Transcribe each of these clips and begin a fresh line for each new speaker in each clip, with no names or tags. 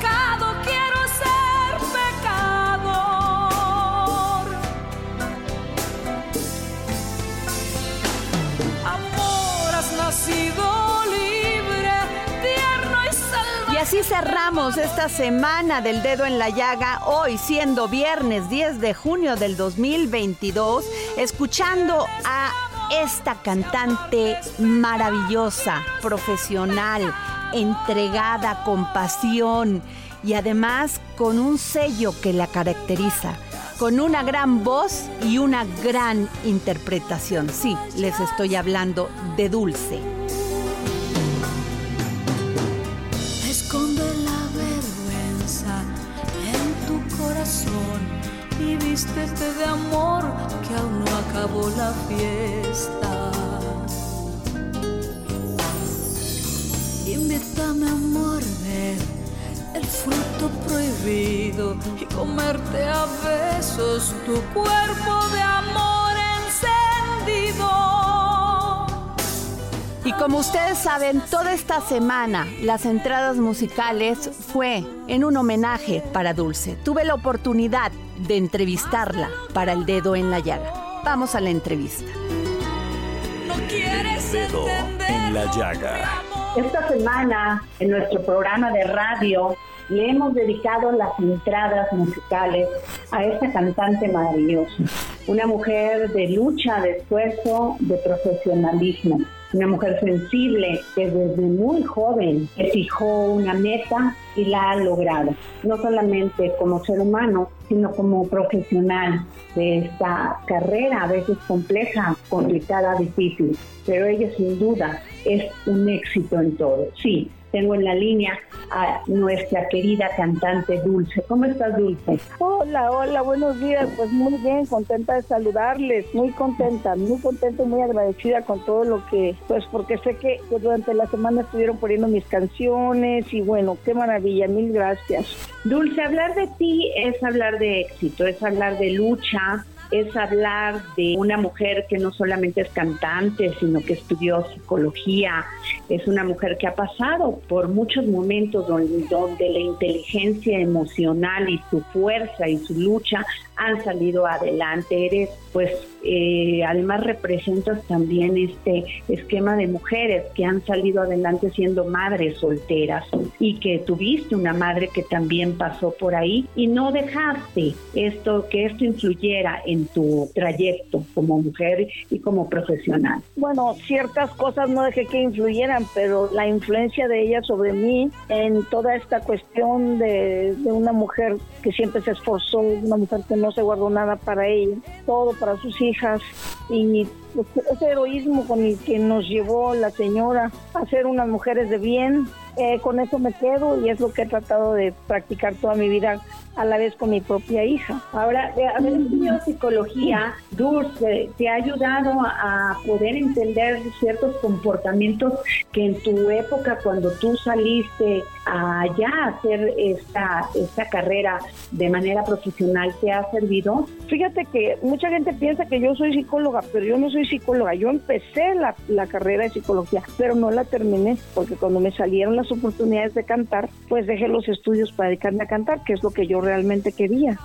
y. Y
así cerramos esta semana del dedo en la llaga, hoy siendo viernes 10 de junio del 2022, escuchando a esta cantante maravillosa, profesional, entregada, con pasión y además con un sello que la caracteriza. Con una gran voz y una gran interpretación. Sí, les estoy hablando de Dulce.
Esconde la vergüenza en tu corazón y vístete de amor que aún no acabó la fiesta. Invítame a morder el fruto prohibido y comerte a besos tu cuerpo de amor encendido.
Y como ustedes saben, toda esta semana las entradas musicales fue en un homenaje para Dulce. Tuve la oportunidad de entrevistarla para el dedo en la llaga. Vamos a la entrevista.
No quieres
Dedo
entender
en la llaga.
Esta semana en nuestro programa de radio le hemos dedicado las entradas musicales a esta cantante maravillosa, una mujer de lucha, de esfuerzo, de profesionalismo, una mujer sensible que desde muy joven fijó una meta y la ha logrado, no solamente como ser humano, sino como profesional de esta carrera, a veces compleja, complicada, difícil, pero ella sin duda es un éxito en todo. Sí, tengo en la línea a nuestra querida cantante Dulce. ¿Cómo estás, Dulce?
Hola, hola, buenos días. Pues muy bien, contenta de saludarles, muy contenta, muy contenta y muy agradecida con todo lo que, pues porque sé que, que durante la semana estuvieron poniendo mis canciones y bueno, qué maravilla, mil gracias.
Dulce, hablar de ti es hablar de éxito, es hablar de lucha, es hablar de una mujer que no solamente es cantante, sino que estudió psicología, es una mujer que ha pasado por muchos momentos donde, donde la inteligencia emocional y su fuerza y su lucha han salido adelante. Eres, pues, eh, además representas también este esquema de mujeres que han salido adelante siendo madres solteras y que tuviste una madre que también pasó por ahí y no dejaste esto que esto influyera en tu trayecto como mujer y como profesional.
Bueno, ciertas cosas no dejé que influyeran, pero la influencia de ella sobre mí en toda esta cuestión de, de una mujer que siempre se esforzó, una mujer que no se guardó nada para ella, todo para sus hijas y ese heroísmo con el que nos llevó la señora a ser unas mujeres de bien, eh, con eso me quedo y es lo que he tratado de practicar toda mi vida a la vez con mi propia hija.
Ahora, haber estudiado psicología, Dulce, te ha ayudado a poder entender ciertos comportamientos que en tu época, cuando tú saliste allá a hacer esta, esta carrera de manera profesional, ¿te ha servido?
Fíjate que mucha gente piensa que yo soy psicóloga, pero yo no soy psicóloga. Yo empecé la, la carrera de psicología, pero no la terminé, porque cuando me salieron las oportunidades de cantar, pues dejé los estudios para dedicarme a cantar, que es lo que yo realmente quería.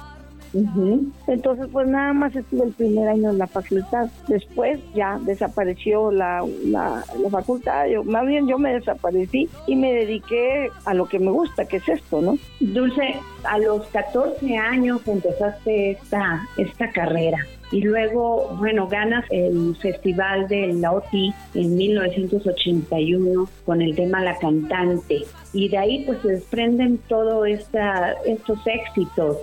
Entonces, pues nada más estuve el primer año en la facultad. Después ya desapareció la, la, facultad, yo, más bien yo me desaparecí y me dediqué a lo que me gusta, que es esto, ¿no?
Dulce, a los 14 años empezaste esta, esta carrera y luego, bueno, ganas el Festival de la OTI en 1981 con el tema La Cantante. Y de ahí pues se desprenden todos estos éxitos,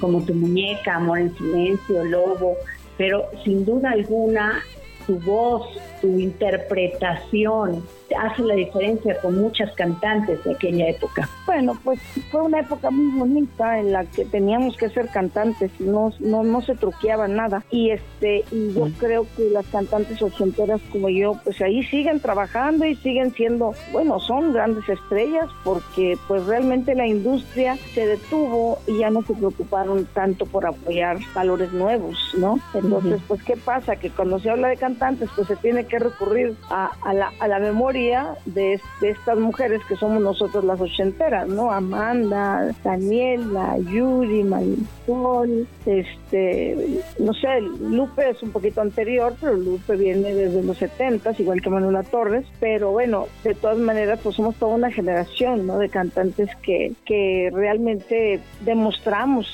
como Tu Muñeca, Amor en Silencio, Lobo, pero sin duda alguna tu voz, tu interpretación, hace la diferencia con muchas cantantes de aquella época.
Bueno, pues fue una época muy bonita en la que teníamos que ser cantantes y no, no, no se truqueaba nada. Y este, y yo creo que las cantantes ochenteras como yo, pues ahí siguen trabajando y siguen siendo, bueno, son grandes estrellas porque pues realmente la industria se detuvo y ya no se preocuparon tanto por apoyar valores nuevos, ¿no? Entonces, pues, ¿qué pasa? Que cuando se habla de cantantes, pues se tiene que recurrir a, a, la, a la memoria de, estas mujeres que somos nosotros las ochenteras, ¿no? Amanda, Daniela, Yuri, Marisol, este, no sé, Lupe es un poquito anterior, pero Lupe viene desde los setentas, igual que Manuela Torres, pero bueno, de todas maneras, pues somos toda una generación, ¿no? De cantantes que, que realmente demostramos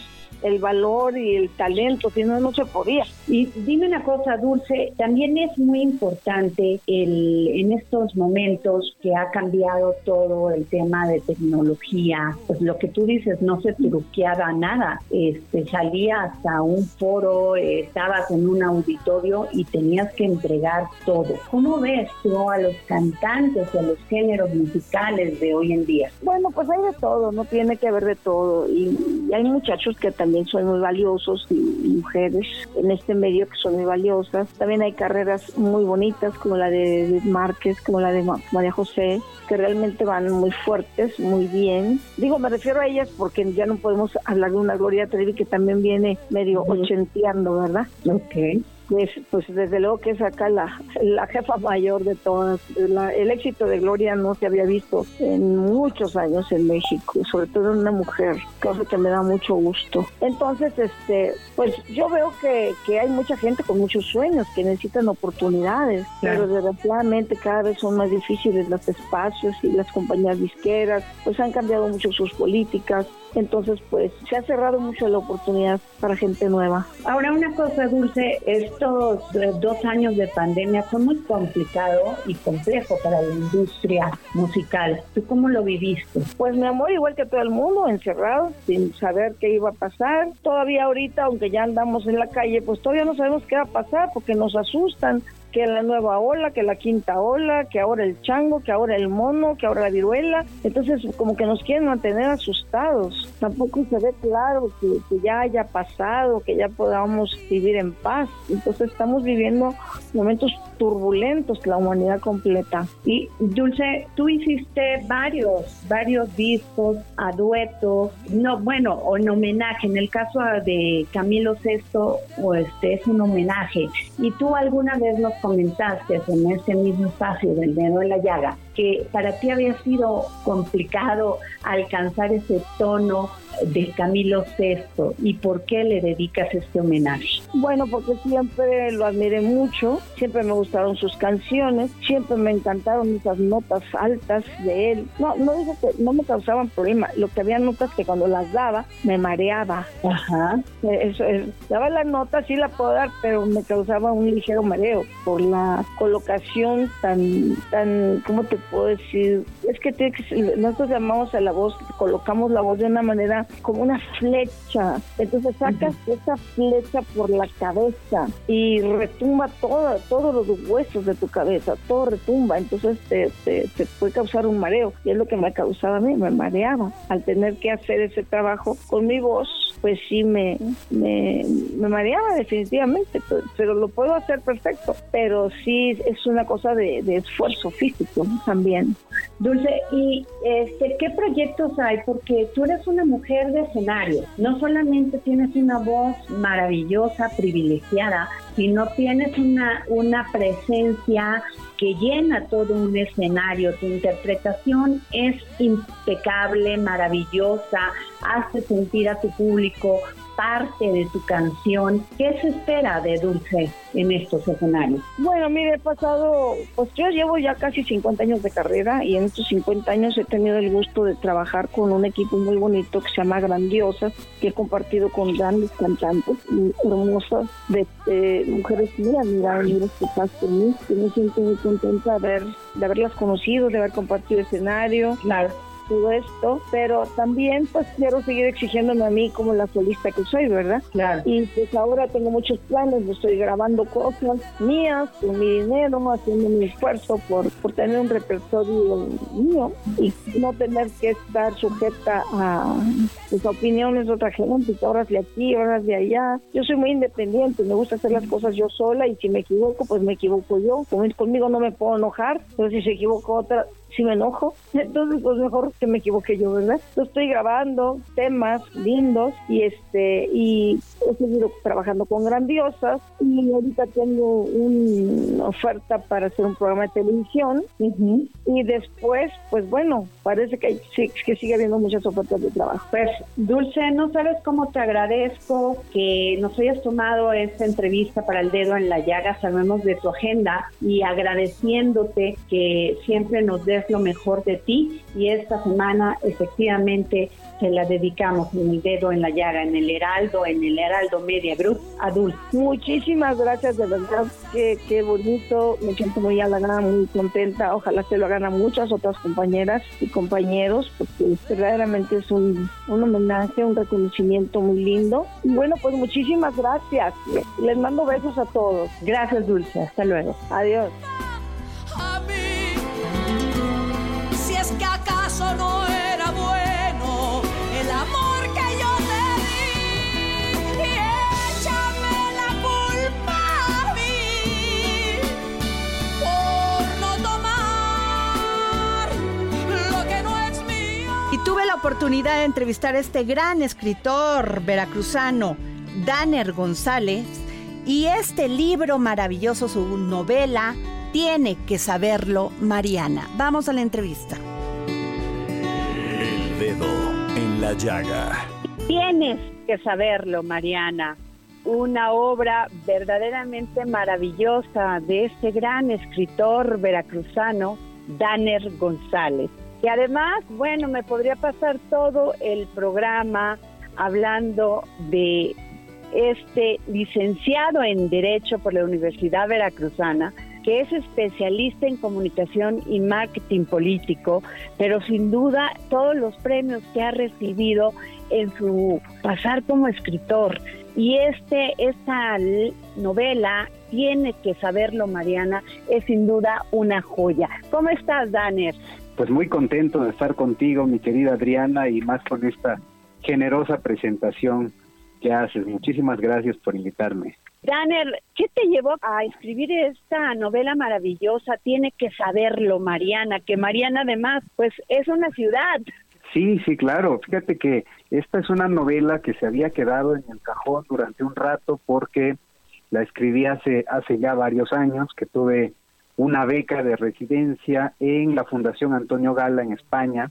el valor y el talento, si no, no se podía.
Y dime una cosa, Dulce, también es muy importante el, en estos momentos que ha cambiado todo el tema de tecnología, pues lo que tú dices, no se truqueaba nada, este, salías a un foro, estabas en un auditorio y tenías que entregar todo. ¿Cómo ves tú a los cantantes y a los géneros musicales de hoy en día?
Bueno, pues hay de todo, no tiene que haber de todo. Y, y hay muchachos que también también son muy valiosos y mujeres en este medio que son muy valiosas. También hay carreras muy bonitas como la de Márquez, como la de María José, que realmente van muy fuertes, muy bien. Digo, me refiero a ellas porque ya no podemos hablar de una Gloria Trevi que también viene medio ochenteando, ¿verdad?
Ok
pues, pues desde luego que es acá la, la jefa mayor de todas. el éxito de Gloria no se había visto en muchos años en México, sobre todo en una mujer, cosa que me da mucho gusto. Entonces, este, pues yo veo que, que hay mucha gente con muchos sueños que necesitan oportunidades, pero desgraciadamente cada vez son más difíciles los espacios y las compañías disqueras, pues han cambiado mucho sus políticas. Entonces, pues se ha cerrado mucho la oportunidad para gente nueva.
Ahora, una cosa, Dulce, estos eh, dos años de pandemia fue muy complicado y complejo para la industria musical. ¿Tú cómo lo viviste?
Pues mi amor, igual que todo el mundo, encerrado, sin saber qué iba a pasar. Todavía ahorita, aunque ya andamos en la calle, pues todavía no sabemos qué va a pasar porque nos asustan que la nueva ola, que la quinta ola, que ahora el chango, que ahora el mono, que ahora la viruela. Entonces, como que nos quieren mantener asustados. Tampoco se ve claro que, ya haya pasado, que ya podamos vivir en paz. Entonces, estamos viviendo momentos turbulentos la humanidad completa.
Y Dulce, tú hiciste varios, varios discos a dueto, no, bueno, o en homenaje. En el caso de Camilo VI, o este es un homenaje. Y tú alguna vez nos comentaste en ese mismo espacio del dedo en la llaga que para ti había sido complicado alcanzar ese tono de Camilo VI y por qué le dedicas este homenaje?
Bueno, porque siempre lo admiré mucho, siempre me gustaron sus canciones, siempre me encantaron esas notas altas de él. No, no digo que no me causaban problema, lo que había notas que cuando las daba me mareaba.
Ajá.
Eso, daba la nota, sí la puedo dar, pero me causaba un ligero mareo por la colocación tan, tan, ¿cómo te puedo decir? Es que, tiene que nosotros llamamos a la voz, colocamos la voz de una manera como una flecha. Entonces sacas esa flecha por la cabeza y retumba todo, todos los huesos de tu cabeza, todo retumba. Entonces te, te, te puede causar un mareo. Y es lo que me causaba a mí, me mareaba al tener que hacer ese trabajo con mi voz pues sí me, me, mareaba definitivamente, pero, lo puedo hacer perfecto, pero sí es una cosa de, esfuerzo físico también.
Dulce, ¿y este, qué proyectos hay? Porque tú eres una mujer de escenario, no solamente tienes una voz maravillosa, privilegiada, sino tienes una, una presencia que llena todo un escenario. Tu interpretación es impecable, maravillosa, hace sentir a tu público parte de tu canción. ¿Qué se espera de Dulce en estos escenarios?
Bueno, mire, he pasado, pues yo llevo ya casi 50 años de carrera y en estos 50 años he tenido el gusto de trabajar con un equipo muy bonito que se llama Grandiosas, que he compartido con grandes cantantes hermosas, de, mujeres muy admirables que pasan mí, que me siento muy contenta de, haber, de haberlas conocido, de haber compartido escenario.
Claro
todo esto, pero también pues quiero seguir exigiéndome a mí como la solista que soy, ¿verdad?
Claro.
Y pues ahora tengo muchos planes, estoy grabando cosas mías con mi dinero, haciendo mi esfuerzo por, por tener un repertorio mío y no tener que estar sujeta a las opiniones de otra gente, horas de aquí, horas de allá. Yo soy muy independiente, me gusta hacer las cosas yo sola y si me equivoco, pues me equivoco yo. Conmigo no me puedo enojar, pero si se equivoca otra, si me enojo. Entonces, pues mejor que me equivoque yo, ¿verdad? Yo estoy grabando temas lindos y este y he seguido trabajando con grandiosas y ahorita tengo una oferta para hacer un programa de televisión y después, pues bueno, parece que, que sigue habiendo muchas ofertas de trabajo.
Pues Dulce, no sabes cómo te agradezco que nos hayas tomado esta entrevista para el dedo en la llaga, sabemos de tu agenda y agradeciéndote que siempre nos des lo mejor de ti y esta semana efectivamente se la dedicamos en el dedo en la llaga, en el Heraldo, en el Heraldo Media Group Adulto.
Muchísimas gracias, de verdad, qué, qué bonito, me siento muy halagada, muy contenta, ojalá se lo hagan a muchas otras compañeras y compañeros, porque verdaderamente es un, un homenaje, un reconocimiento muy lindo. Y bueno, pues muchísimas gracias, les mando besos a todos.
Gracias, Dulce, hasta luego.
Adiós.
Tuve la oportunidad de entrevistar a este gran escritor veracruzano, Danner González, y este libro maravilloso, su novela, tiene que saberlo Mariana. Vamos a la entrevista
en la llaga.
Tienes que saberlo, Mariana. Una obra verdaderamente maravillosa de este gran escritor veracruzano, Danner González. Y además, bueno, me podría pasar todo el programa hablando de este licenciado en Derecho por la Universidad Veracruzana, que es especialista en comunicación y marketing político, pero sin duda todos los premios que ha recibido en su pasar como escritor. Y este, esta novela, tiene que saberlo Mariana, es sin duda una joya. ¿Cómo estás, Danner?
Pues muy contento de estar contigo, mi querida Adriana, y más con esta generosa presentación que haces. Muchísimas gracias por invitarme.
Danner, ¿qué te llevó a escribir esta novela maravillosa? Tiene que saberlo, Mariana, que Mariana además, pues es una ciudad.
Sí, sí, claro. Fíjate que esta es una novela que se había quedado en el cajón durante un rato porque la escribí hace, hace ya varios años, que tuve una beca de residencia en la Fundación Antonio Gala en España.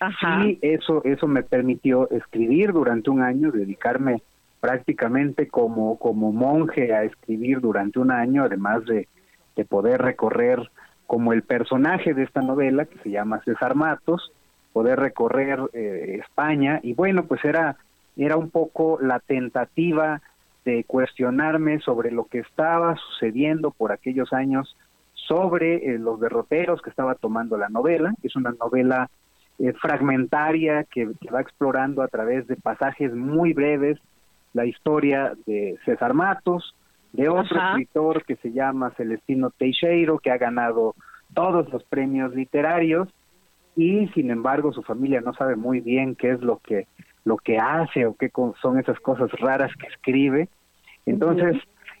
Ajá. Y eso, eso me permitió escribir durante un año, dedicarme prácticamente como, como monje a escribir durante un año, además de, de poder recorrer como el personaje de esta novela, que se llama César Matos, poder recorrer eh, España, y bueno, pues era, era un poco la tentativa de cuestionarme sobre lo que estaba sucediendo por aquellos años sobre eh, los derroteros que estaba tomando la novela. Es una novela eh, fragmentaria que, va explorando a través de pasajes muy breves la historia de César Matos, de otro escritor que se llama Celestino Teixeiro, que ha ganado todos los premios literarios y sin embargo su familia no sabe muy bien qué es lo que lo que hace o qué son esas cosas raras que escribe. Entonces,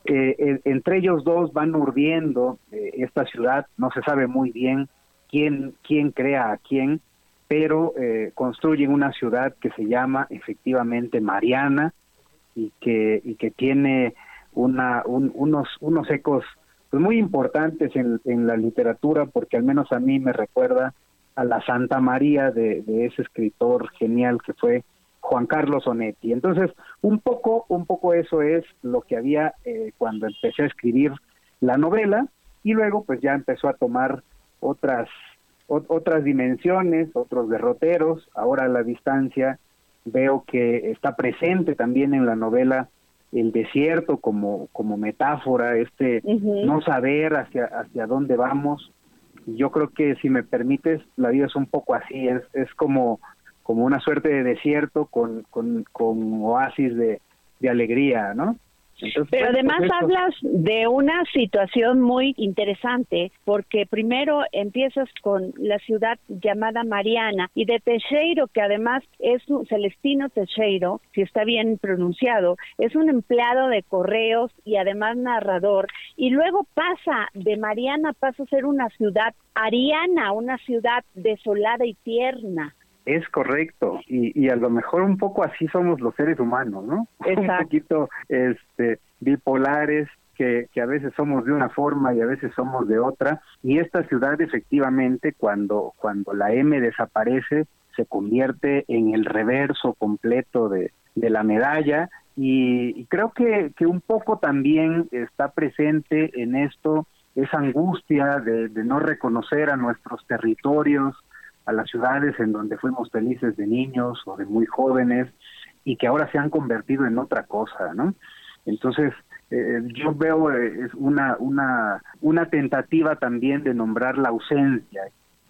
eh, entre ellos dos van urdiendo eh, esta ciudad, no se sabe muy bien quién, quién crea a quién, pero eh, construyen una ciudad que se llama efectivamente Mariana y que, y que tiene una, unos, unos ecos pues, muy importantes en, en, la literatura, porque al menos a mí me recuerda a la Santa María de ese escritor genial que fue Juan Carlos Onetti. Entonces, un poco, un poco eso es lo que había eh, cuando empecé a escribir la novela y luego pues ya empezó a tomar otras otras dimensiones, otros derroteros. Ahora a la distancia veo que está presente también en la novela el desierto como como metáfora, este no saber hacia hacia dónde vamos. Yo creo que si me permites, la vida es un poco así, es es como como una suerte de desierto con, con, con oasis de, de alegría, ¿no?
Pero además hablas de una situación muy interesante, porque primero empiezas con la ciudad llamada Mariana y de Teixeiro, que además es un Celestino Teixeiro, si está bien pronunciado, es un empleado de correos y además narrador, y luego pasa de Mariana, pasa a ser una ciudad ariana, una ciudad desolada y tierna.
Es correcto, y, y a lo mejor un poco así somos los seres humanos, ¿no? Un poquito este, bipolares, que, que, a veces somos de una forma y a veces somos de otra. Y esta ciudad efectivamente, cuando, cuando la M desaparece, se convierte en el reverso completo de, de la medalla. Y, y creo que, que un poco también está presente en esto esa angustia de, de no reconocer a nuestros territorios, a las ciudades en donde fuimos felices de niños o de muy jóvenes y que ahora se han convertido en otra cosa, ¿no? Entonces, eh, yo veo eh, es una, una, una tentativa también de nombrar la ausencia.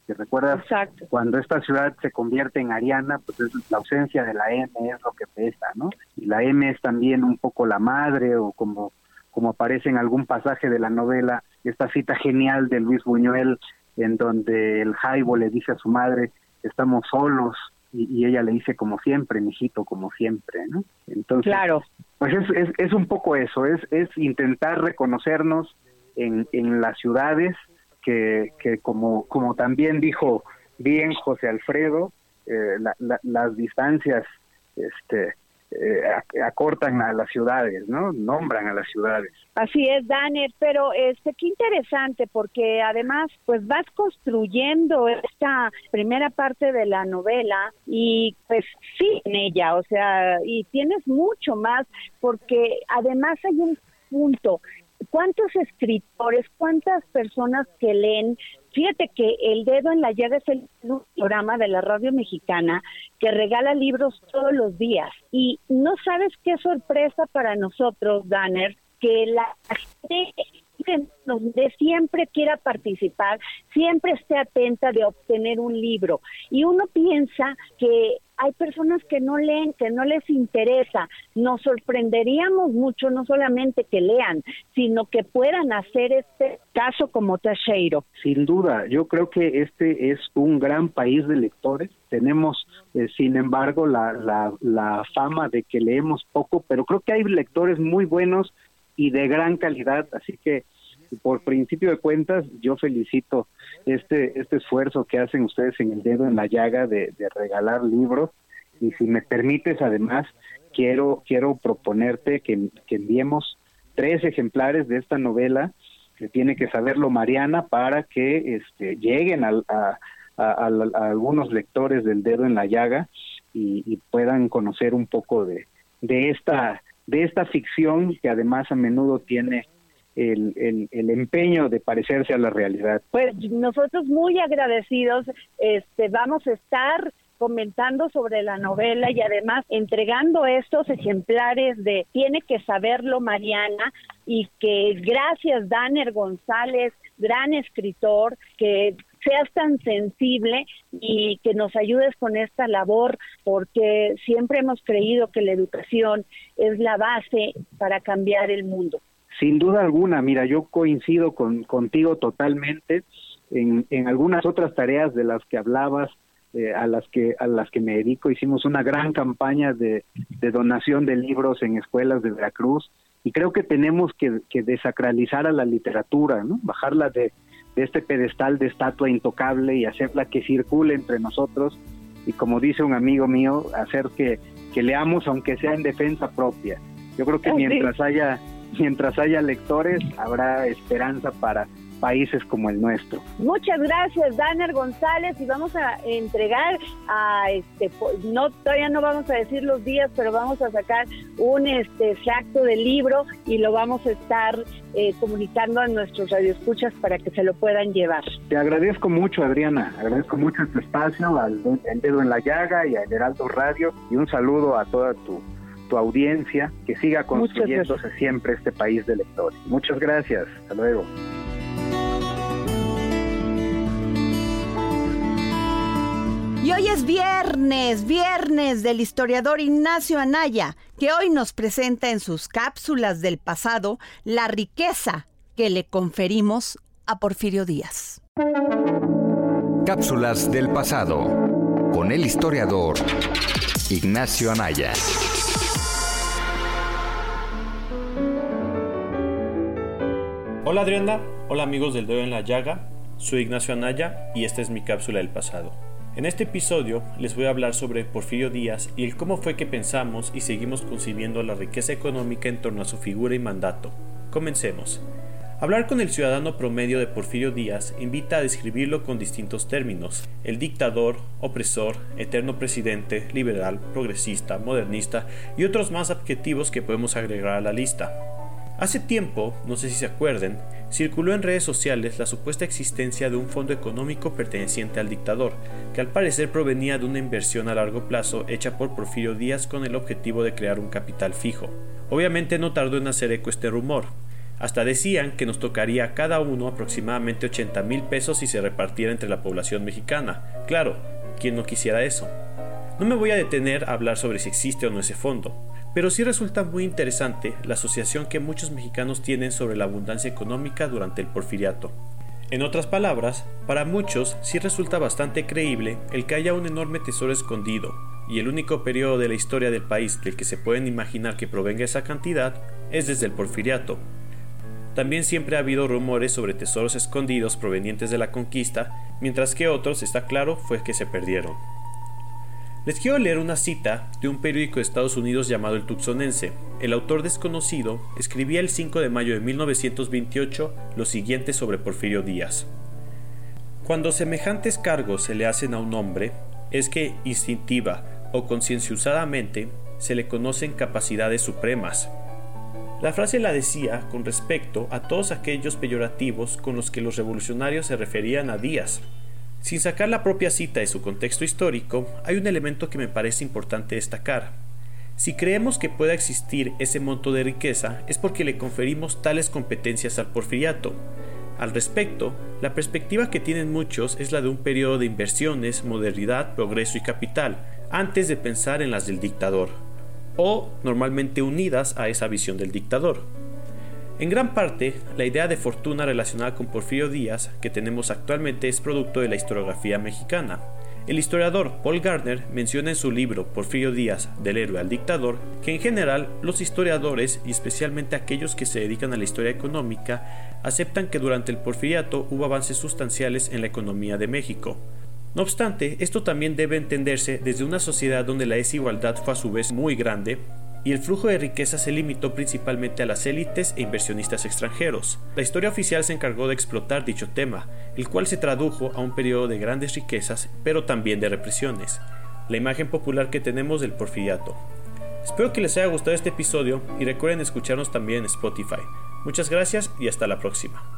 ¿Te recuerdas? Cuando esta ciudad se convierte en Ariana, pues es, la ausencia de la M es lo que pesa, ¿no? Y la M es también un poco la madre o como, como aparece en algún pasaje de la novela, esta cita genial de Luis Buñuel en donde el Jaibo le dice a su madre, estamos solos, y, ella le dice como siempre, mijito, como siempre, ¿no? Entonces,
claro.
pues es, es, es un poco eso, es, es intentar reconocernos en, en las ciudades que, que como, como también dijo bien José Alfredo, eh, las distancias este, eh, acortan a las ciudades, ¿no? Nombran a las ciudades.
Así es, Daniel, pero este qué interesante porque además pues vas construyendo esta primera parte de la novela y pues sí en ella, o sea, y tienes mucho más porque además hay un punto ¿Cuántos escritores, cuántas personas que leen Fíjate que El Dedo en la Llaga es el programa de la radio mexicana que regala libros todos los días. Y no sabes qué sorpresa para nosotros, Danner, que la gente donde siempre quiera participar, siempre esté atenta de obtener un libro. Y uno piensa que hay personas que no leen, que no les interesa. Nos sorprenderíamos mucho no solamente que lean, sino que puedan hacer este caso como Teixeiro.
Sin duda, yo creo que este es un gran país de lectores. Tenemos, eh, sin embargo, la, la, la fama de que leemos poco, pero creo que hay lectores muy buenos y de gran calidad, así que por principio de cuentas, yo felicito este, este esfuerzo que hacen ustedes en el dedo en la llaga de, regalar libros. Y si me permites, además, quiero, quiero proponerte que, enviemos tres ejemplares de esta novela que tiene que saberlo Mariana para que este, lleguen a, a, algunos lectores del dedo en la llaga y, puedan conocer un poco de, de esta de esta ficción que además a menudo tiene el, el, empeño de parecerse a la realidad.
Pues nosotros muy agradecidos, este, vamos a estar comentando sobre la novela y además entregando estos ejemplares de Tiene que saberlo Mariana
y que gracias Danner González, gran escritor, que seas tan sensible y que nos ayudes con esta labor, porque siempre hemos creído que la educación es la base para cambiar el mundo.
Sin duda alguna, mira, yo coincido con, contigo totalmente en, en algunas otras tareas de las que hablabas, eh, a las que a las que me dedico hicimos una gran campaña de, de, donación de libros en escuelas de Veracruz y creo que tenemos que, que desacralizar a la literatura, ¿no? bajarla de, de, este pedestal de estatua intocable y hacerla que circule entre nosotros y como dice un amigo mío, hacer que, que leamos aunque sea en defensa propia. Yo creo que mientras haya mientras haya lectores habrá esperanza para países como el nuestro.
Muchas gracias, Danner González, y vamos a entregar a este no todavía no vamos a decir los días, pero vamos a sacar un este extracto del libro y lo vamos a estar eh, comunicando a nuestros radioescuchas para que se lo puedan llevar.
Te agradezco mucho, Adriana, agradezco mucho este espacio, al Dedo en la Llaga y al Heraldo Radio, y un saludo a toda tu tu audiencia, que siga construyéndose siempre este país de lectores. Muchas gracias, hasta luego.
Y hoy es viernes, viernes del historiador Ignacio Anaya, que hoy nos presenta en sus cápsulas del pasado la riqueza que le conferimos a Porfirio Díaz.
Cápsulas del pasado con el historiador Ignacio Anaya.
Hola Adriana, hola amigos del dedo en la llaga, soy Ignacio Anaya y esta es mi cápsula del pasado. En este episodio les voy a hablar sobre Porfirio Díaz y el cómo fue que pensamos y seguimos concibiendo la riqueza económica en torno a su figura y mandato. Comencemos. Hablar con el ciudadano promedio de Porfirio Díaz invita a describirlo con distintos términos, el dictador, opresor, eterno presidente, liberal, progresista, modernista y otros más adjetivos que podemos agregar a la lista. Hace tiempo, no sé si se acuerden, circuló en redes sociales la supuesta existencia de un fondo económico perteneciente al dictador, que al parecer provenía de una inversión a largo plazo hecha por Porfirio Díaz con el objetivo de crear un capital fijo. Obviamente no tardó en hacer eco este rumor. Hasta decían que nos tocaría a cada uno aproximadamente 80 mil pesos si se repartiera entre la población mexicana. Claro, ¿quién no quisiera eso? No me voy a detener a hablar sobre si existe o no ese fondo pero sí resulta muy interesante la asociación que muchos mexicanos tienen sobre la abundancia económica durante el porfiriato. En otras palabras, para muchos sí resulta bastante creíble el que haya un enorme tesoro escondido, y el único periodo de la historia del país del que se pueden imaginar que provenga esa cantidad es desde el porfiriato. También siempre ha habido rumores sobre tesoros escondidos provenientes de la conquista, mientras que otros, está claro, fue que se perdieron. Les quiero leer una cita de un periódico de Estados Unidos llamado El Tucsonense. El autor desconocido escribía el 5 de mayo de 1928 lo siguiente sobre Porfirio Díaz. Cuando semejantes cargos se le hacen a un hombre, es que instintiva o concienciusadamente se le conocen capacidades supremas. La frase la decía con respecto a todos aquellos peyorativos con los que los revolucionarios se referían a Díaz, sin sacar la propia cita de su contexto histórico, hay un elemento que me parece importante destacar. Si creemos que pueda existir ese monto de riqueza es porque le conferimos tales competencias al porfiriato. Al respecto, la perspectiva que tienen muchos es la de un periodo de inversiones, modernidad, progreso y capital, antes de pensar en las del dictador, o normalmente unidas a esa visión del dictador. En gran parte, la idea de fortuna relacionada con Porfirio Díaz que tenemos actualmente es producto de la historiografía mexicana. El historiador Paul Gardner menciona en su libro Porfirio Díaz, del héroe al dictador, que en general los historiadores, y especialmente aquellos que se dedican a la historia económica, aceptan que durante el porfiriato hubo avances sustanciales en la economía de México. No obstante, esto también debe entenderse desde una sociedad donde la desigualdad fue a su vez muy grande, y el flujo de riqueza se limitó principalmente a las élites e inversionistas extranjeros. La historia oficial se encargó de explotar dicho tema, el cual se tradujo a un periodo de grandes riquezas, pero también de represiones, la imagen popular que tenemos del porfiriato. Espero que les haya gustado este episodio y recuerden escucharnos también en Spotify. Muchas gracias y hasta la próxima.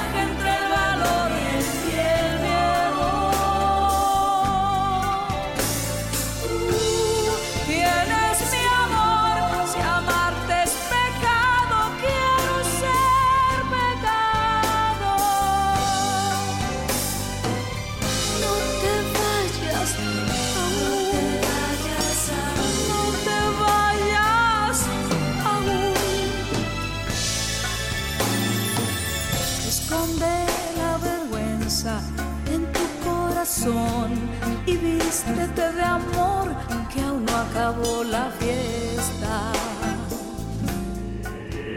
acabó la fiesta.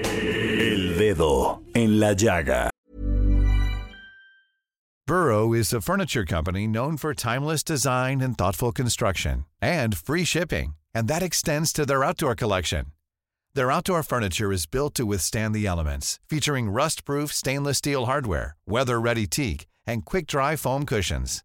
El dedo en la llaga.
Burrow is a furniture company known for timeless design and thoughtful construction and free shipping, and that extends to their outdoor collection. Their outdoor furniture is built to withstand the elements, featuring rust-proof stainless steel hardware, weather-ready teak, and quick-dry foam cushions.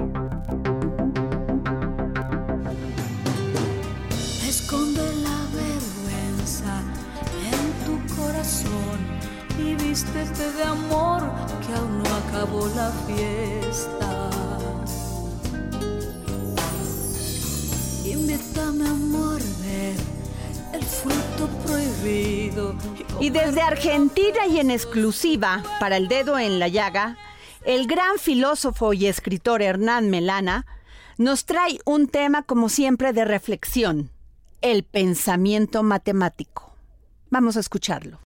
Y
desde Argentina y en exclusiva para el dedo en la llaga, el gran filósofo y escritor Hernán Melana nos trae un tema como siempre de reflexión, el pensamiento matemático. Vamos a escucharlo.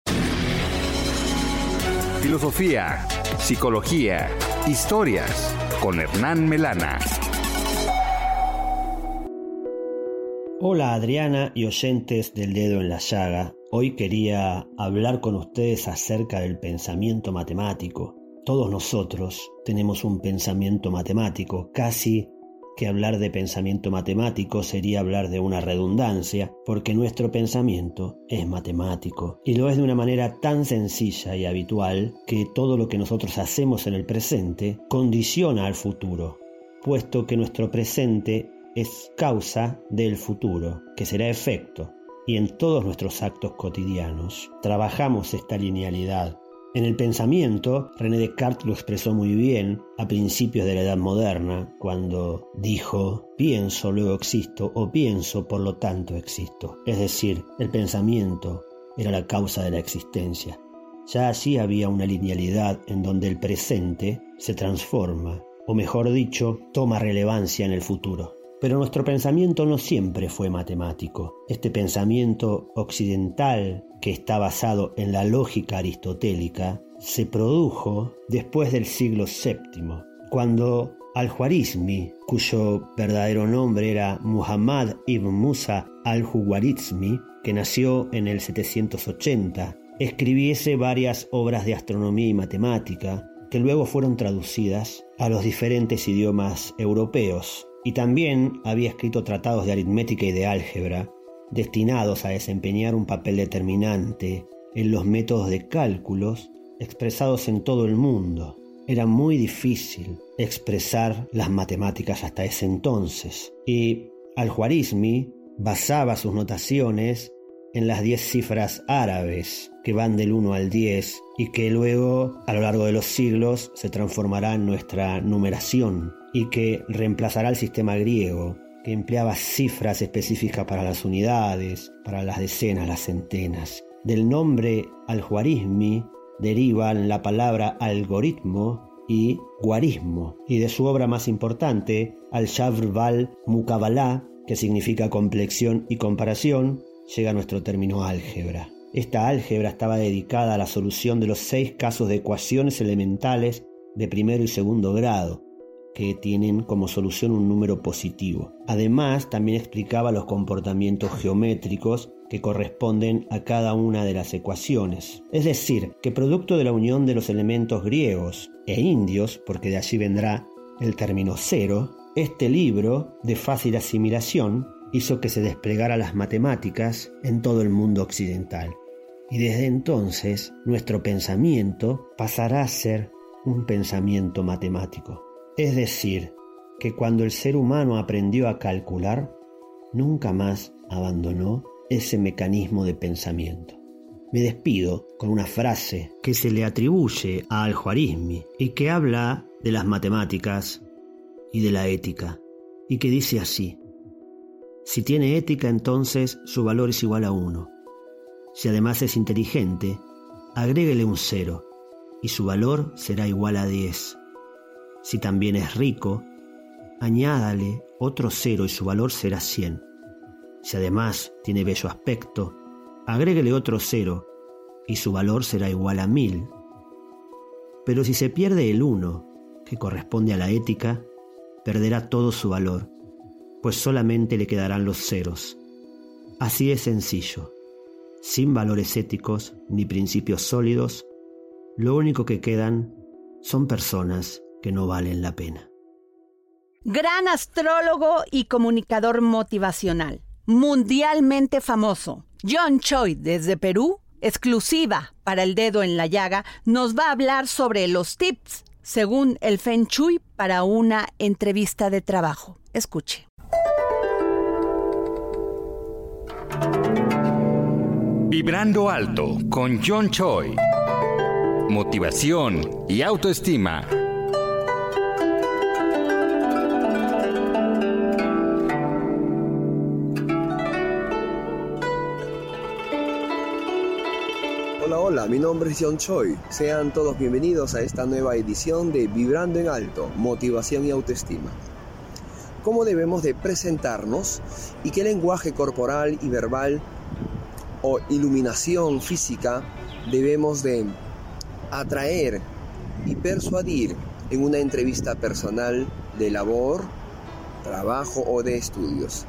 Filosofía, psicología, historias con Hernán Melana.
Hola Adriana y oyentes del dedo en la llaga. Hoy quería hablar con ustedes acerca del pensamiento matemático. Todos nosotros tenemos un pensamiento matemático, casi que hablar de pensamiento matemático sería hablar de una redundancia, porque nuestro pensamiento es matemático y lo es de una manera tan sencilla y habitual que todo lo que nosotros hacemos en el presente condiciona al futuro, puesto que nuestro presente es causa del futuro, que será efecto, y en todos nuestros actos cotidianos trabajamos esta linealidad en el pensamiento, René Descartes lo expresó muy bien a principios de la Edad Moderna, cuando dijo, pienso, luego existo, o pienso, por lo tanto existo. Es decir, el pensamiento era la causa de la existencia. Ya allí había una linealidad en donde el presente se transforma, o mejor dicho, toma relevancia en el futuro. Pero nuestro pensamiento no siempre fue matemático. Este pensamiento occidental, que está basado en la lógica aristotélica, se produjo después del siglo VII, cuando Al-Khwarizmi, cuyo verdadero nombre era Muhammad ibn Musa al-Khwarizmi, que nació en el 780, escribiese varias obras de astronomía y matemática que luego fueron traducidas a los diferentes idiomas europeos y también había escrito tratados de aritmética y de álgebra, destinados a desempeñar un papel determinante en los métodos de cálculos expresados en todo el mundo. Era muy difícil expresar las matemáticas hasta ese entonces, y Al-Khwarizmi basaba sus notaciones en las 10 cifras árabes que van del 1 al 10 y que luego a lo largo de los siglos se transformará en nuestra numeración y que reemplazará el sistema griego que empleaba cifras específicas para las unidades, para las decenas, las centenas. Del nombre al-Juarismi derivan la palabra algoritmo y guarismo, y de su obra más importante, al-Shavr Mukabalá, que significa complexión y comparación, llega nuestro término álgebra. Esta álgebra estaba dedicada a la solución de los seis casos de ecuaciones elementales de primero y segundo grado, que tienen como solución un número positivo. Además, también explicaba los comportamientos geométricos que corresponden a cada una de las ecuaciones. Es decir, que producto de la unión de los elementos griegos e indios, porque de allí vendrá el término cero, este libro, de fácil asimilación, hizo que se desplegara las matemáticas en todo el mundo occidental. Y desde entonces nuestro pensamiento pasará a ser un pensamiento matemático. Es decir, que cuando el ser humano aprendió a calcular, nunca más abandonó ese mecanismo de pensamiento. Me despido con una frase que se le atribuye a Al-Juarizmi y que habla de las matemáticas y de la ética, y que dice así, si tiene ética entonces su valor es igual a uno. Si además es inteligente, agréguele un cero y su valor será igual a 10. Si también es rico, añádale otro cero y su valor será 100. Si además tiene bello aspecto, agréguele otro cero y su valor será igual a 1000. Pero si se pierde el 1, que corresponde a la ética, perderá todo su valor, pues solamente le quedarán los ceros. Así es sencillo. Sin valores éticos ni principios sólidos, lo único que quedan son personas que no valen la pena.
Gran astrólogo y comunicador motivacional, mundialmente famoso, John Choi desde Perú, exclusiva para el dedo en la llaga, nos va a hablar sobre los tips según el Feng Shui para una entrevista de trabajo. Escuche.
Vibrando alto con John Choi motivación y autoestima.
Hola, mi nombre es John Choi. Sean todos bienvenidos a esta nueva edición de Vibrando en Alto, Motivación y Autoestima. ¿Cómo debemos de presentarnos y qué lenguaje corporal y verbal o iluminación física debemos de atraer y persuadir en una entrevista personal de labor, trabajo o de estudios.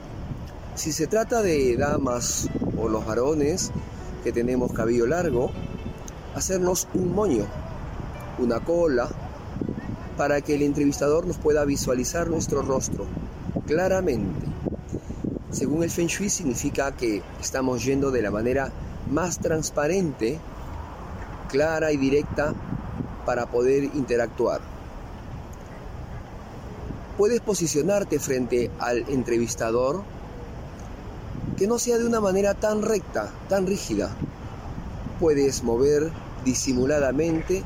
Si se trata de damas o los varones que tenemos cabello largo, hacernos un moño, una cola, para que el entrevistador nos pueda visualizar nuestro rostro claramente. Según el Feng Shui significa que estamos yendo de la manera más transparente clara y directa para poder interactuar. Puedes posicionarte frente al entrevistador que no sea de una manera tan recta, tan rígida. Puedes mover disimuladamente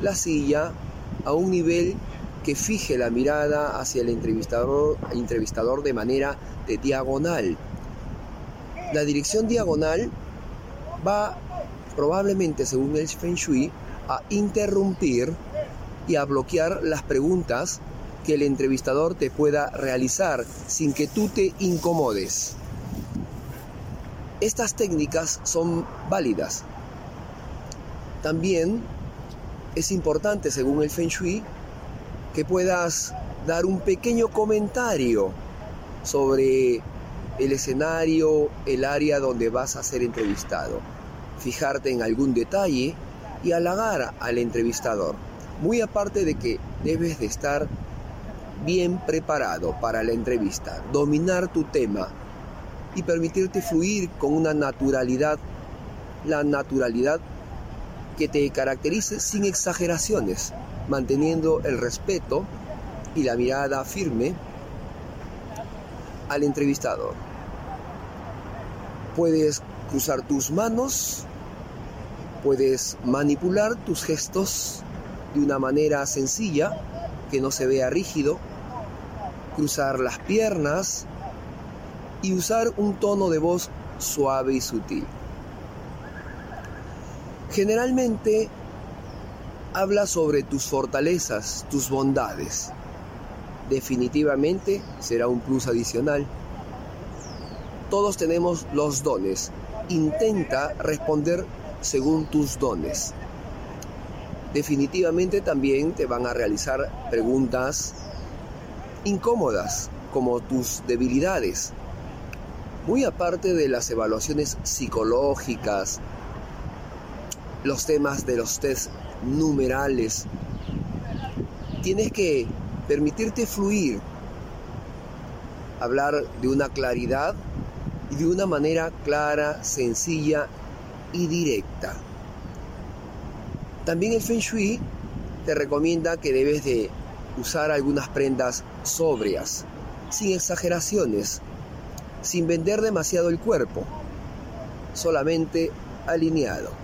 la silla a un nivel que fije la mirada hacia el entrevistador, entrevistador de manera de diagonal. La dirección diagonal va probablemente según el Feng Shui, a interrumpir y a bloquear las preguntas que el entrevistador te pueda realizar sin que tú te incomodes. Estas técnicas son válidas. También es importante, según el Feng Shui, que puedas dar un pequeño comentario sobre el escenario, el área donde vas a ser entrevistado fijarte en algún detalle y halagar al entrevistador. Muy aparte de que debes de estar bien preparado para la entrevista, dominar tu tema y permitirte fluir con una naturalidad, la naturalidad que te caracterice sin exageraciones, manteniendo el respeto y la mirada firme al entrevistador. Puedes cruzar tus manos, puedes manipular tus gestos de una manera sencilla, que no se vea rígido, cruzar las piernas y usar un tono de voz suave y sutil. Generalmente habla sobre tus fortalezas, tus bondades. Definitivamente será un plus adicional. Todos tenemos los dones intenta responder según tus dones. Definitivamente también te van a realizar preguntas incómodas como tus debilidades. Muy aparte de las evaluaciones psicológicas, los temas de los test numerales, tienes que permitirte fluir, hablar de una claridad y de una manera clara, sencilla y directa. También el Feng Shui te recomienda que debes de usar algunas prendas sobrias, sin exageraciones, sin vender demasiado el cuerpo, solamente alineado.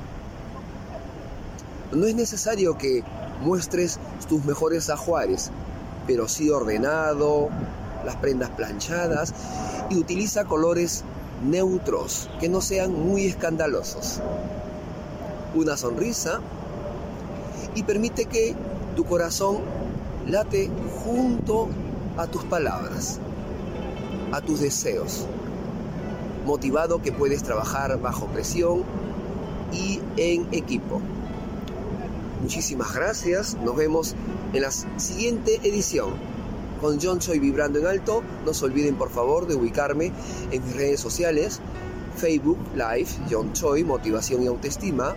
No es necesario que muestres tus mejores ajuares, pero sí ordenado, las prendas planchadas y utiliza colores neutros que no sean muy escandalosos. Una sonrisa y permite que tu corazón late junto a tus palabras, a tus deseos, motivado que puedes trabajar bajo presión y en equipo. Muchísimas gracias, nos vemos en la siguiente edición con John Choi Vibrando en Alto. No se olviden por favor de ubicarme en mis redes sociales, Facebook Live, John Choi, Motivación y Autoestima,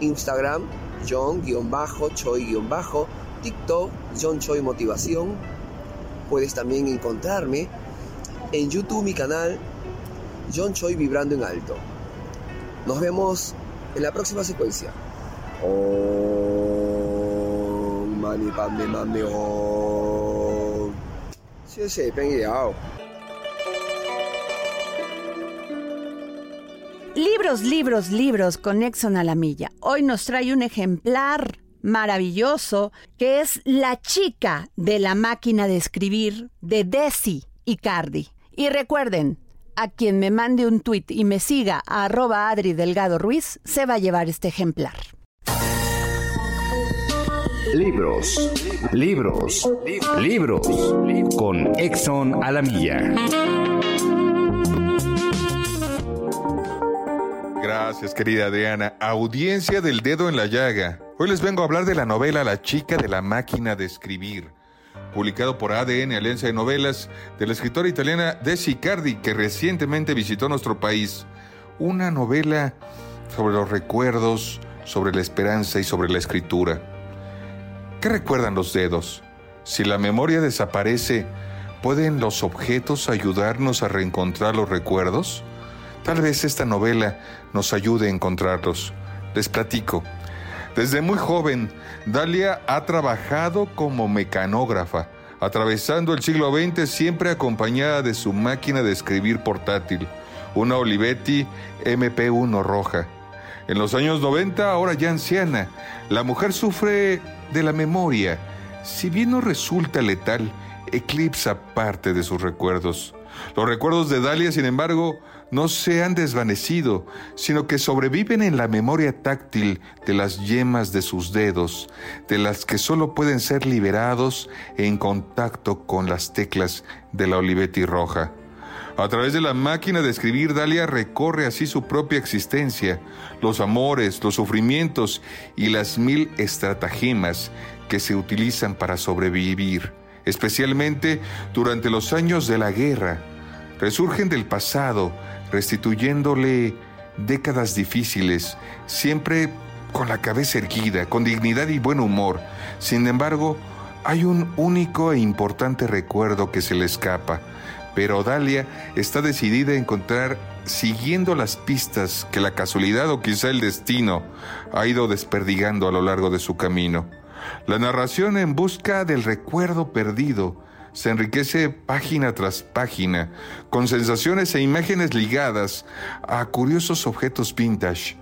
Instagram, John-Choi- TikTok, John Choi Motivación. Puedes también encontrarme en YouTube mi canal John Choi Vibrando en Alto. Nos vemos en la próxima secuencia. Oh, mame oh.
Libros, libros, libros con Exxon a la milla. Hoy nos trae un ejemplar maravilloso que es La chica de la máquina de escribir de Desi Icardi. Y recuerden, a quien me mande un tuit y me siga a arroba Adri Delgado Ruiz, se va a llevar este ejemplar.
Libros, libros, libros con Exxon a la milla.
Gracias, querida Adriana. Audiencia del dedo en la llaga. Hoy les vengo a hablar de la novela La chica de la máquina de escribir, publicado por ADN Alianza de Novelas, de la escritora italiana Desi Cardi, que recientemente visitó nuestro país. Una novela sobre los recuerdos, sobre la esperanza y sobre la escritura. ¿Qué recuerdan los dedos? Si la memoria desaparece, ¿pueden los objetos ayudarnos a reencontrar los recuerdos? Tal vez esta novela nos ayude a encontrarlos. Les platico. Desde muy joven, Dalia ha trabajado como mecanógrafa, atravesando el siglo XX siempre acompañada de su máquina de escribir portátil, una Olivetti MP1 roja. En los años 90, ahora ya anciana, la mujer sufre de la memoria. Si bien no resulta letal, eclipsa parte de sus recuerdos. Los recuerdos de Dalia, sin embargo, no se han desvanecido, sino que sobreviven en la memoria táctil de las yemas de sus dedos, de las que solo pueden ser liberados en contacto con las teclas de la Olivetti roja. A través de la máquina de escribir, Dalia recorre así su propia existencia, los amores, los sufrimientos y las mil estratagemas que se utilizan para sobrevivir, especialmente durante los años de la guerra. Resurgen del pasado, restituyéndole décadas difíciles, siempre con la cabeza erguida, con dignidad y buen humor. Sin embargo, hay un único e importante recuerdo que se le escapa, pero Dalia está decidida a encontrar siguiendo las pistas que la casualidad o quizá el destino ha ido desperdigando a lo largo de su camino. La narración en busca del recuerdo perdido se enriquece página tras página, con sensaciones e imágenes ligadas a curiosos objetos vintage.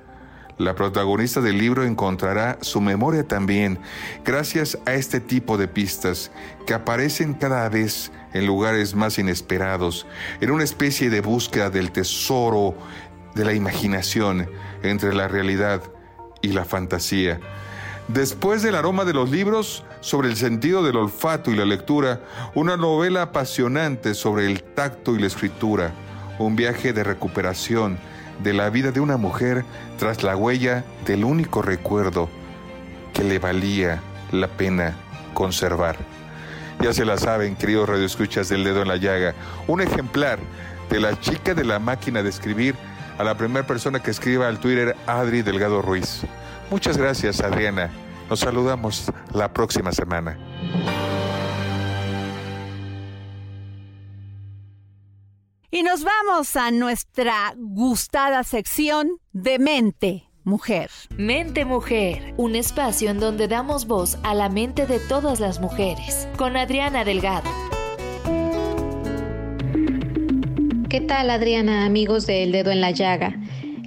La protagonista del libro encontrará su memoria también, gracias a este tipo de pistas que aparecen cada vez en lugares más inesperados, en una especie de búsqueda del tesoro de la imaginación entre la realidad y la fantasía. Después del aroma de los libros, sobre el sentido del olfato y la lectura, una novela apasionante sobre el tacto y la escritura, un viaje de recuperación de la vida de una mujer tras la huella del único recuerdo que le valía la pena conservar. Ya se la saben, queridos radioescuchas del dedo en la llaga. Un ejemplar de la chica de la máquina de escribir a la primera persona que escriba al Twitter Adri Delgado Ruiz. Muchas gracias, Adriana. Nos saludamos la próxima semana.
Y nos vamos a nuestra gustada sección de mente. Mujer.
Mente Mujer, un espacio en donde damos voz a la mente de todas las mujeres, con Adriana Delgado.
¿Qué tal Adriana, amigos de El Dedo en la Llaga?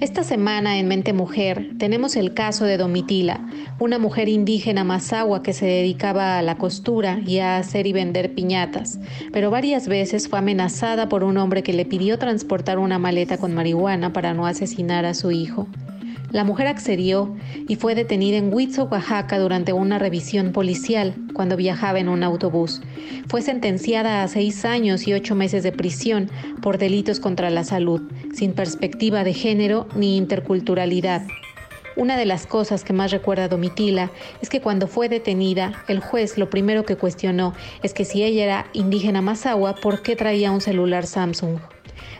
Esta semana en Mente Mujer tenemos el caso de Domitila, una mujer indígena mazahua que se dedicaba a la costura y a hacer y vender piñatas, pero varias veces fue amenazada por un hombre que le pidió transportar una maleta con marihuana para no asesinar a su hijo. La mujer accedió y fue detenida en Huitzo, Oaxaca, durante una revisión policial cuando viajaba en un autobús. Fue sentenciada a seis años y ocho meses de prisión por delitos contra la salud, sin perspectiva de género ni interculturalidad. Una de las cosas que más recuerda Domitila es que cuando fue detenida, el juez lo primero que cuestionó es que si ella era indígena mazahua, ¿por qué traía un celular Samsung?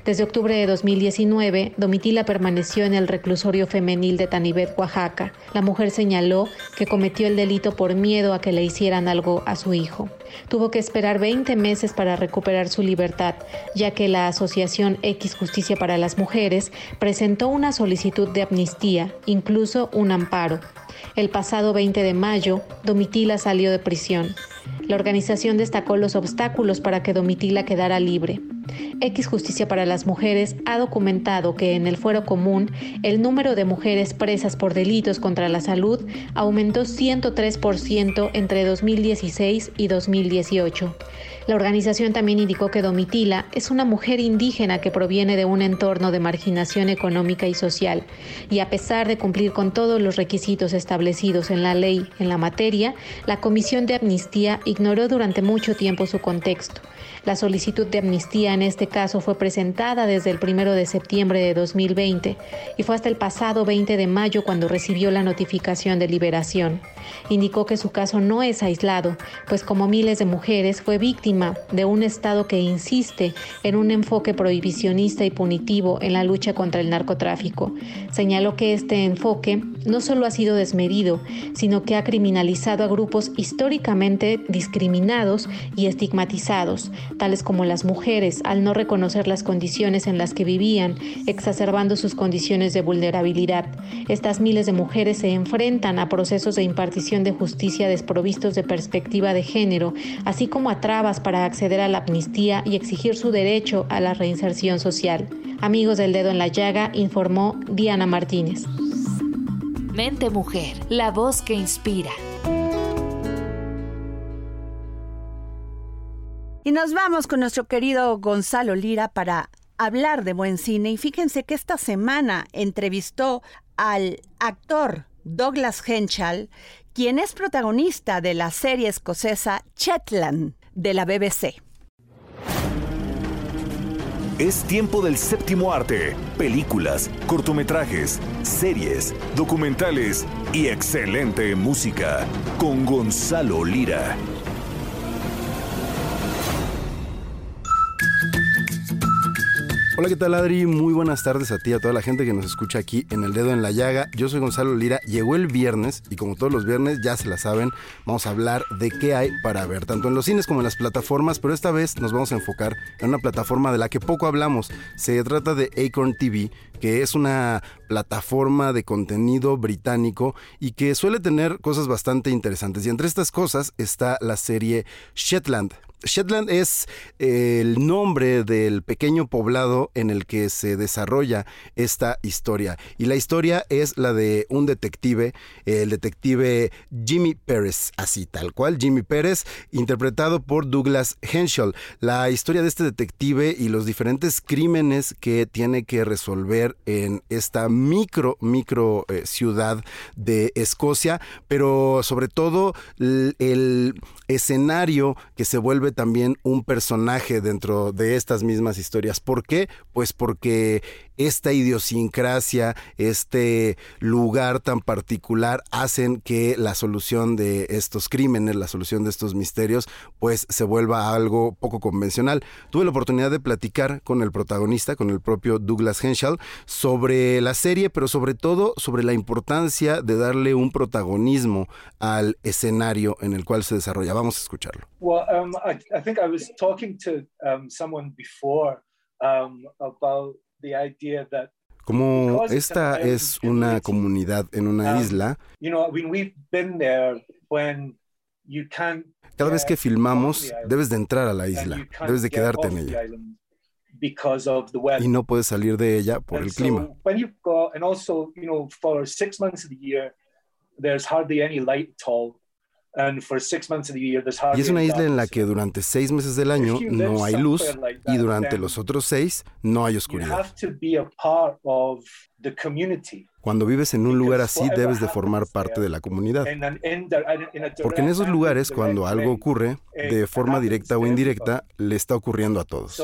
Desde octubre de 2019, Domitila permaneció en el reclusorio femenil de Tanibet, Oaxaca. La mujer señaló que cometió el delito por miedo a que le hicieran algo a su hijo. Tuvo que esperar 20 meses para recuperar su libertad, ya que la Asociación X Justicia para las Mujeres presentó una solicitud de amnistía, incluso un amparo. El pasado 20 de mayo, Domitila salió de prisión. La organización destacó los obstáculos para que Domitila quedara libre. X Justicia para las Mujeres ha documentado que en el fuero común el número de mujeres presas por delitos contra la salud aumentó 103% entre 2016 y 2018. La organización también indicó que Domitila es una mujer indígena que proviene de un entorno de marginación económica y social, y a pesar de cumplir con todos los requisitos establecidos en la ley en la materia, la Comisión de Amnistía ignoró durante mucho tiempo su contexto. La solicitud de amnistía en este caso fue presentada desde el 1 de septiembre de 2020 y fue hasta el pasado 20 de mayo cuando recibió la notificación de liberación. Indicó que su caso no es aislado, pues como miles de mujeres fue víctima de un Estado que insiste en un enfoque prohibicionista y punitivo en la lucha contra el narcotráfico. Señaló que este enfoque no solo ha sido desmedido, sino que ha criminalizado a grupos históricamente discriminados y estigmatizados, tales como las mujeres, al no reconocer las condiciones en las que vivían, exacerbando sus condiciones de vulnerabilidad. Estas miles de mujeres se enfrentan a procesos de impartición de justicia desprovistos de perspectiva de género, así como a trabas para acceder a la amnistía y exigir su derecho a la reinserción social. Amigos del Dedo en la Llaga, informó Diana Martínez.
Mente Mujer, la voz que inspira.
Y nos vamos con nuestro querido Gonzalo Lira para hablar de buen cine. Y fíjense que esta semana entrevistó al actor Douglas Henschel, quien es protagonista de la serie escocesa Chetland de la BBC.
Es tiempo del séptimo arte, películas, cortometrajes, series, documentales y excelente música con Gonzalo Lira.
Hola, ¿qué tal Adri? Muy buenas tardes a ti, a toda la gente que nos escucha aquí en El Dedo en la Llaga. Yo soy Gonzalo Lira, llegó el viernes y como todos los viernes ya se la saben, vamos a hablar de qué hay para ver, tanto en los cines como en las plataformas, pero esta vez nos vamos a enfocar en una plataforma de la que poco hablamos. Se trata de Acorn TV, que es una plataforma de contenido británico y que suele tener cosas bastante interesantes. Y entre estas cosas está la serie Shetland, Shetland es el nombre del pequeño poblado en el que se desarrolla esta historia. Y la historia es la de un detective, el detective Jimmy Pérez, así tal cual, Jimmy Pérez, interpretado por Douglas Henschel. La historia de este detective y los diferentes crímenes que tiene que resolver en esta micro, micro eh, ciudad de Escocia, pero sobre todo el escenario que se vuelve también un personaje dentro de estas mismas historias. ¿Por qué? Pues porque esta idiosincrasia, este lugar tan particular hacen que la solución de estos crímenes, la solución de estos misterios, pues se vuelva algo poco convencional. Tuve la oportunidad de platicar con el protagonista, con el propio Douglas Henschel, sobre la serie, pero sobre todo sobre la importancia de darle un protagonismo al escenario en el cual se desarrolla. Vamos a escucharlo.
Well, um, I, think I was talking to um, someone before
como esta es una comunidad en una isla, cada vez que filmamos debes de entrar a la isla, debes de quedarte en ella. Y no puedes salir de ella por el clima. Y es una isla en la que durante seis meses del año no hay luz y durante los otros seis no hay oscuridad. Cuando vives en un lugar así debes de formar parte de la comunidad. Porque en esos lugares cuando algo ocurre, de forma directa o indirecta, le está ocurriendo a todos.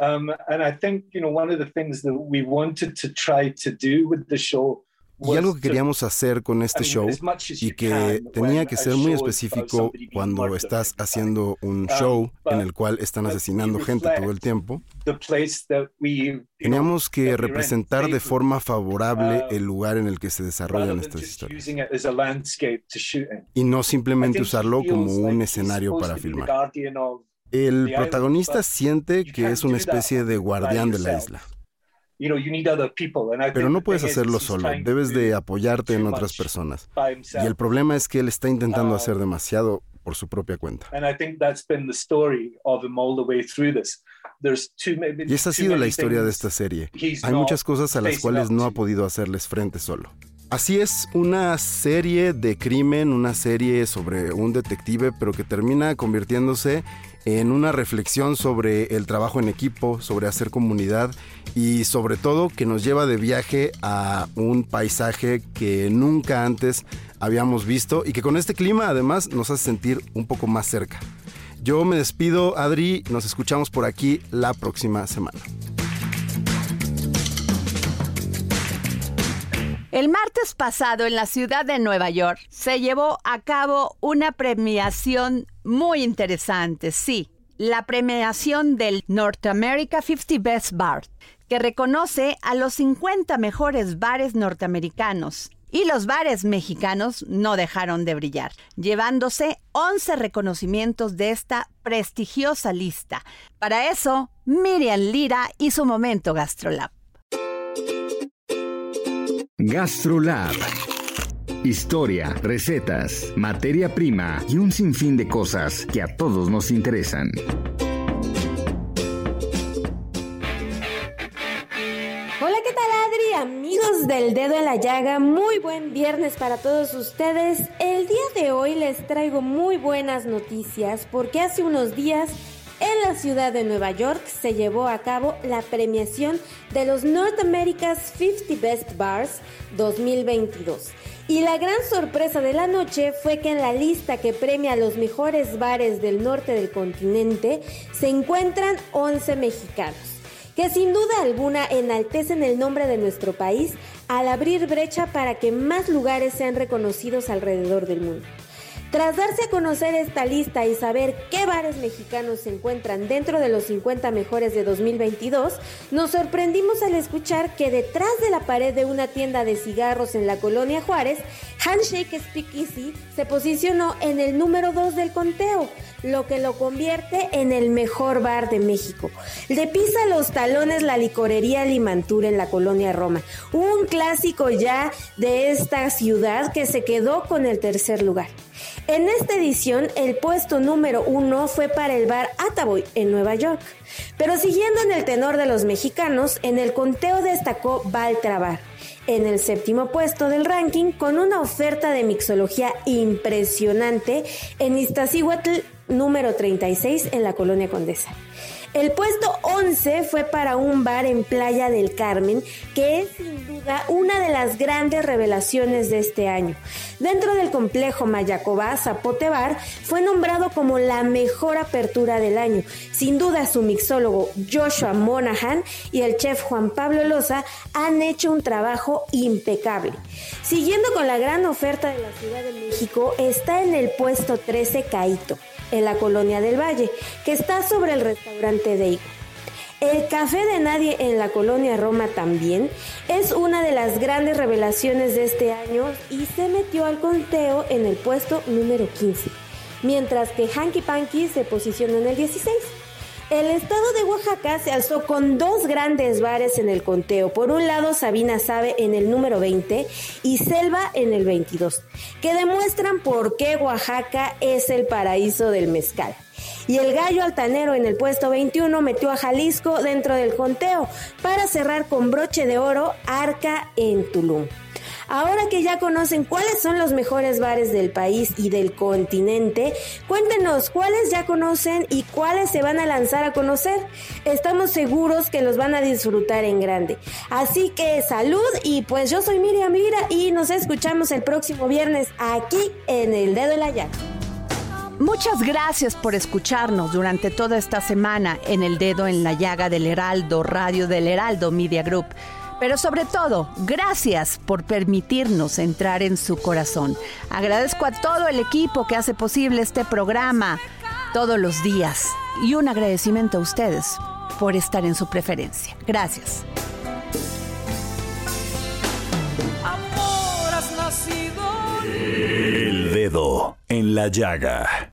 Um, and I think, you know, one of the things that we wanted to try to do with the show y algo que queríamos hacer con este show y que tenía que ser muy específico cuando estás haciendo un um, show en el cual están asesinando gente todo el tiempo, teníamos que representar de forma favorable um, el lugar en el que se desarrollan estas historias. y no simplemente usarlo como un escenario para filmar. El protagonista siente que es una especie de guardián de la isla. Pero no puedes hacerlo solo, debes de apoyarte en otras personas. Y el problema es que él está intentando hacer um, demasiado por su propia cuenta. Y esa ha sido la historia de esta serie. Hay muchas cosas a las cuales no ha podido hacerles frente solo. Así es, una serie de crimen, una serie sobre un detective, pero que termina convirtiéndose en una reflexión sobre el trabajo en equipo, sobre hacer comunidad y sobre todo que nos lleva de viaje a un paisaje que nunca antes habíamos visto y que con este clima además nos hace sentir un poco más cerca. Yo me despido, Adri, nos escuchamos por aquí la próxima semana.
El martes pasado en la ciudad de Nueva York se llevó a cabo una premiación muy interesante, sí, la premiación del North America 50 Best Bars, que reconoce a los 50 mejores bares norteamericanos. Y los bares mexicanos no dejaron de brillar, llevándose 11 reconocimientos de esta prestigiosa lista. Para eso, Miriam Lira y su momento GastroLab.
GastroLab. Historia, recetas, materia prima y un sinfín de cosas que a todos nos interesan.
Amigos del dedo en la llaga, muy buen viernes para todos ustedes. El día de hoy les traigo muy buenas noticias porque hace unos días en la ciudad de Nueva York se llevó a cabo la premiación de los North America's 50 Best Bars 2022. Y la gran sorpresa de la noche fue que en la lista que premia los mejores bares del norte del continente se encuentran 11 mexicanos, que sin duda alguna enaltecen el nombre de nuestro país al abrir brecha para que más lugares sean reconocidos alrededor del mundo. Tras darse a conocer esta lista y saber qué bares mexicanos se encuentran dentro de los 50 mejores de 2022, nos sorprendimos al escuchar que detrás de la pared de una tienda de cigarros en la colonia Juárez, Handshake Speakeasy se posicionó en el número 2 del conteo, lo que lo convierte en el mejor bar de México. Le pisa los talones la licorería Limantura en la colonia Roma, un clásico ya de esta ciudad que se quedó con el tercer lugar. En esta edición, el puesto número uno fue para el bar Ataboy en Nueva York. Pero siguiendo en el tenor de los mexicanos, en el conteo destacó Baltrabar, en el séptimo puesto del ranking con una oferta de mixología impresionante en Iztaccíhuatl número 36 en la colonia Condesa. El puesto 11 fue para un bar en Playa del Carmen, que es sin duda una de las grandes revelaciones de este año. Dentro del complejo Mayacobá, Zapote Bar fue nombrado como la mejor apertura del año. Sin duda su mixólogo Joshua Monahan y el chef Juan Pablo Loza han hecho un trabajo impecable. Siguiendo con la gran oferta de la Ciudad de México, está en el puesto 13 Caito en la colonia del Valle, que está sobre el restaurante Deigo. El café de nadie en la colonia Roma también es una de las grandes revelaciones de este año y se metió al conteo en el puesto número 15, mientras que Hanky Panky se posicionó en el 16. El estado de Oaxaca se alzó con dos grandes bares en el conteo. Por un lado, Sabina Sabe en el número 20 y Selva en el 22, que demuestran por qué Oaxaca es el paraíso del mezcal. Y el gallo altanero en el puesto 21 metió a Jalisco dentro del conteo para cerrar con broche de oro Arca en Tulum. Ahora que ya conocen cuáles son los mejores bares del país y del continente, cuéntenos cuáles ya conocen y cuáles se van a lanzar a conocer. Estamos seguros que los van a disfrutar en grande. Así que salud y pues yo soy Miriam Mira y nos escuchamos el próximo viernes aquí en El Dedo de la Llaga.
Muchas gracias por escucharnos durante toda esta semana en El Dedo en la Llaga del Heraldo Radio del Heraldo Media Group. Pero sobre todo, gracias por permitirnos entrar en su corazón. Agradezco a todo el equipo que hace posible este programa todos los días y un agradecimiento a ustedes por estar en su preferencia. Gracias.
El dedo en la llaga.